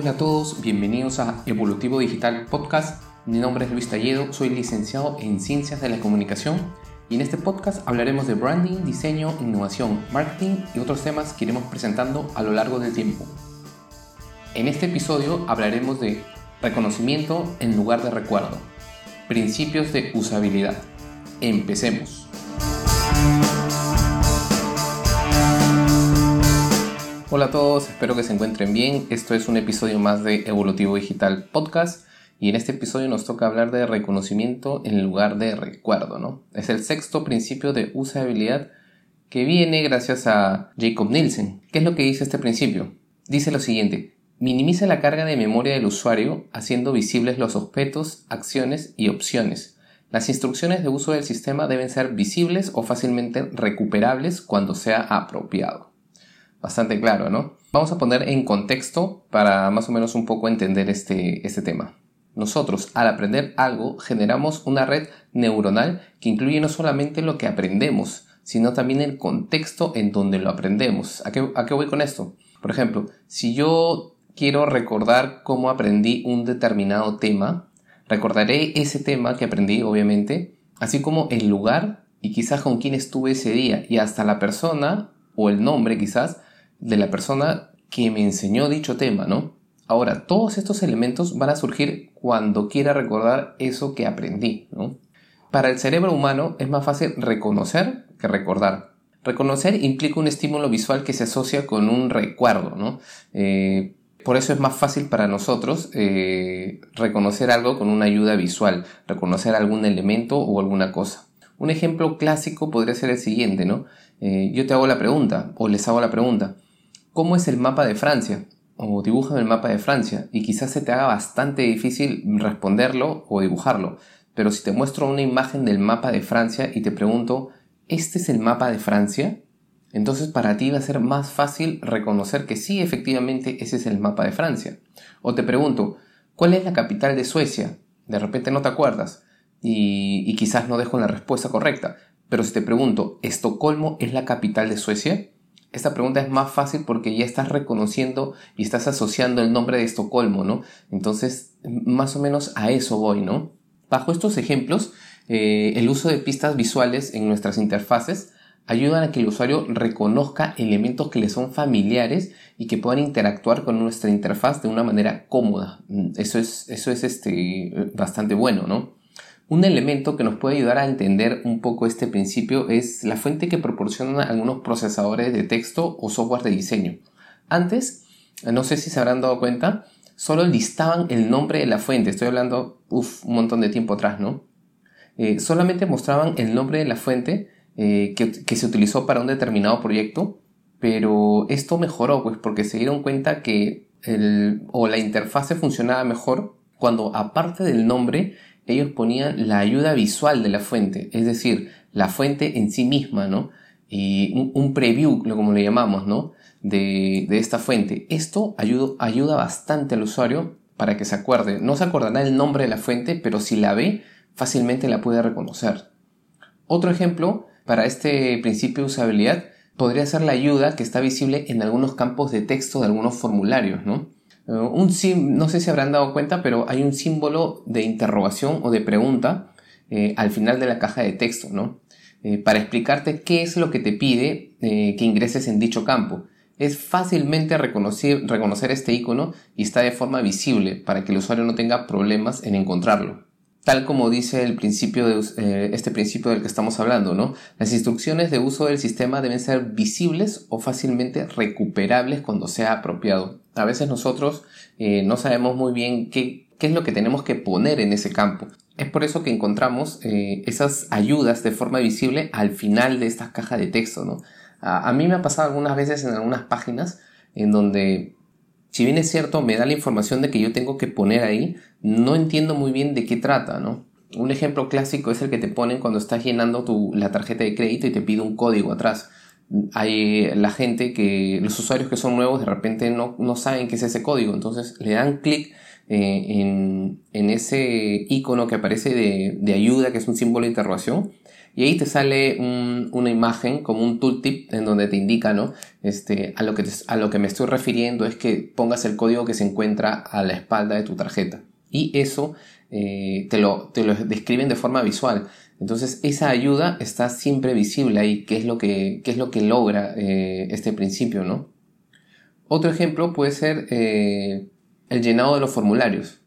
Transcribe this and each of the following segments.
Hola a todos, bienvenidos a Evolutivo Digital Podcast. Mi nombre es Luis Talledo, soy licenciado en Ciencias de la Comunicación y en este podcast hablaremos de branding, diseño, innovación, marketing y otros temas que iremos presentando a lo largo del tiempo. En este episodio hablaremos de reconocimiento en lugar de recuerdo, principios de usabilidad. Empecemos. Hola a todos, espero que se encuentren bien. Esto es un episodio más de Evolutivo Digital Podcast y en este episodio nos toca hablar de reconocimiento en lugar de recuerdo, ¿no? Es el sexto principio de usabilidad que viene gracias a Jacob Nielsen. ¿Qué es lo que dice este principio? Dice lo siguiente, minimiza la carga de memoria del usuario haciendo visibles los objetos, acciones y opciones. Las instrucciones de uso del sistema deben ser visibles o fácilmente recuperables cuando sea apropiado bastante claro, ¿no? Vamos a poner en contexto para más o menos un poco entender este, este tema. Nosotros, al aprender algo, generamos una red neuronal que incluye no solamente lo que aprendemos, sino también el contexto en donde lo aprendemos. ¿A qué, a qué voy con esto? Por ejemplo, si yo quiero recordar cómo aprendí un determinado tema, recordaré ese tema que aprendí, obviamente, así como el lugar y quizás con quién estuve ese día y hasta la persona o el nombre quizás de la persona que me enseñó dicho tema, ¿no? Ahora, todos estos elementos van a surgir cuando quiera recordar eso que aprendí, ¿no? Para el cerebro humano es más fácil reconocer que recordar. Reconocer implica un estímulo visual que se asocia con un recuerdo, ¿no? Eh, por eso es más fácil para nosotros eh, reconocer algo con una ayuda visual, reconocer algún elemento o alguna cosa. Un ejemplo clásico podría ser el siguiente, ¿no? Eh, yo te hago la pregunta o les hago la pregunta. ¿Cómo es el mapa de Francia? O dibujan el mapa de Francia y quizás se te haga bastante difícil responderlo o dibujarlo. Pero si te muestro una imagen del mapa de Francia y te pregunto, ¿este es el mapa de Francia? Entonces para ti va a ser más fácil reconocer que sí, efectivamente, ese es el mapa de Francia. O te pregunto, ¿cuál es la capital de Suecia? De repente no te acuerdas y, y quizás no dejo la respuesta correcta. Pero si te pregunto, ¿Estocolmo es la capital de Suecia? Esta pregunta es más fácil porque ya estás reconociendo y estás asociando el nombre de Estocolmo, ¿no? Entonces, más o menos a eso voy, ¿no? Bajo estos ejemplos, eh, el uso de pistas visuales en nuestras interfaces ayudan a que el usuario reconozca elementos que le son familiares y que puedan interactuar con nuestra interfaz de una manera cómoda. Eso es, eso es este, bastante bueno, ¿no? Un elemento que nos puede ayudar a entender un poco este principio es la fuente que proporcionan algunos procesadores de texto o software de diseño. Antes, no sé si se habrán dado cuenta, solo listaban el nombre de la fuente. Estoy hablando, un montón de tiempo atrás, ¿no? Eh, solamente mostraban el nombre de la fuente eh, que, se utilizó para un determinado proyecto, pero esto mejoró, pues, porque se dieron cuenta que el, o la interfase funcionaba mejor cuando aparte del nombre ellos ponían la ayuda visual de la fuente, es decir, la fuente en sí misma, ¿no? Y un, preview, como le llamamos, ¿no? De, esta fuente. Esto ayuda, ayuda bastante al usuario para que se acuerde. No se acordará el nombre de la fuente, pero si la ve, fácilmente la puede reconocer. Otro ejemplo para este principio de usabilidad podría ser la ayuda que está visible en algunos campos de texto de algunos formularios, ¿no? Eh, un no sé si habrán dado cuenta, pero hay un símbolo de interrogación o de pregunta eh, al final de la caja de texto, ¿no? Eh, para explicarte qué es lo que te pide que ingreses en dicho campo. Es fácilmente reconocer, reconocer este icono y está de forma visible para que el usuario no tenga problemas en encontrarlo tal como dice el principio de, este principio del que estamos hablando, ¿no? Las instrucciones de uso del sistema deben ser visibles o fácilmente recuperables cuando sea apropiado. A veces nosotros eh, no sabemos muy bien qué, es lo que tenemos que poner en ese campo. Es por eso que encontramos eh, esas ayudas de forma visible al final de estas cajas de texto, ¿no? A, a mí me ha pasado algunas veces en algunas páginas en donde si bien es cierto, me da la información de que yo tengo que poner ahí, no entiendo muy bien de qué trata, ¿no? Un ejemplo clásico es el que te ponen cuando estás llenando tu, la tarjeta de crédito y te pide un código atrás. Hay la gente que, los usuarios que son nuevos de repente no, no saben qué es ese código, entonces le dan clic eh, en, en, ese icono que aparece de, de ayuda, que es un símbolo de interrogación, Y ahí te sale una imagen como un tooltip en donde te indica, ¿no? Este, a, lo que a lo que me estoy refiriendo es que pongas el código que se encuentra a la espalda de tu tarjeta. Y eso eh, te, lo, te, lo, describen de forma visual. Entonces esa ayuda está siempre visible ahí, qué es lo que, es lo que logra eh, este principio, ¿no? Otro ejemplo puede ser eh, el llenado de los formularios.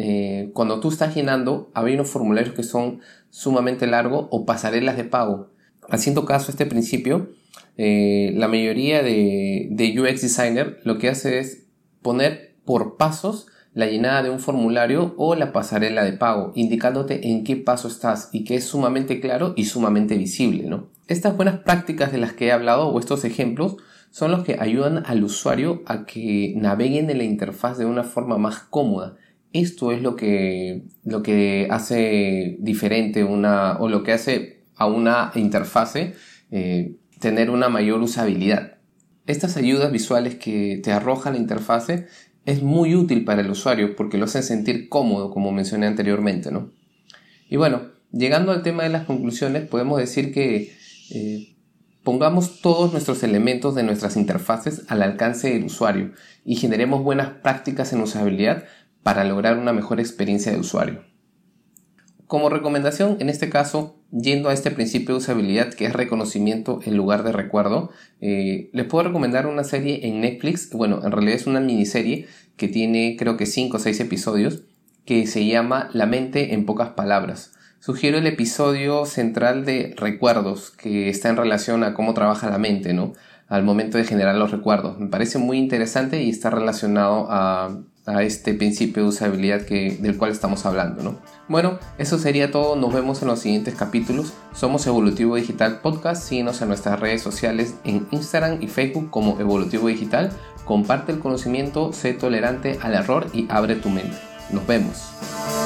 Eh, cuando tú estás llenando, hay unos formularios que son sumamente largos o pasarelas de pago. Haciendo caso a este principio, eh, la mayoría de, UX Designer lo que hace es poner por pasos la llenada de un formulario o la pasarela de pago, indicándote en qué paso estás y que es sumamente claro y sumamente visible. ¿no? Estas buenas prácticas de las que he hablado o estos ejemplos son los que ayudan al usuario a que naveguen en la interfaz de una forma más cómoda. Esto es lo que, lo que hace diferente una, o lo que hace a una interfase eh, tener una mayor usabilidad. Estas ayudas visuales que te arroja la interfase es muy útil para el usuario porque lo hacen sentir cómodo, como mencioné anteriormente, ¿no? Y bueno, llegando al tema de las conclusiones, podemos decir que eh, Pongamos todos nuestros elementos de nuestras interfaces al alcance del usuario y generemos buenas prácticas en usabilidad para lograr una mejor experiencia de usuario. Como recomendación, en este caso, yendo a este principio de usabilidad que es reconocimiento en lugar de recuerdo, eh, les puedo recomendar una serie en Netflix, bueno, en realidad es una miniserie que tiene creo que 5 o 6 episodios, que se llama La mente en pocas palabras. Sugiero el episodio central de recuerdos, que está en relación a cómo trabaja la mente, ¿no? Al momento de generar los recuerdos. Me parece muy interesante y está relacionado a, este principio de usabilidad que, del cual estamos hablando, ¿no? Bueno, eso sería todo. Nos vemos en los siguientes capítulos. Somos Evolutivo Digital Podcast. Síguenos en nuestras redes sociales en Instagram y Facebook como Evolutivo Digital. Comparte el conocimiento, sé tolerante al error y abre tu mente. Nos vemos.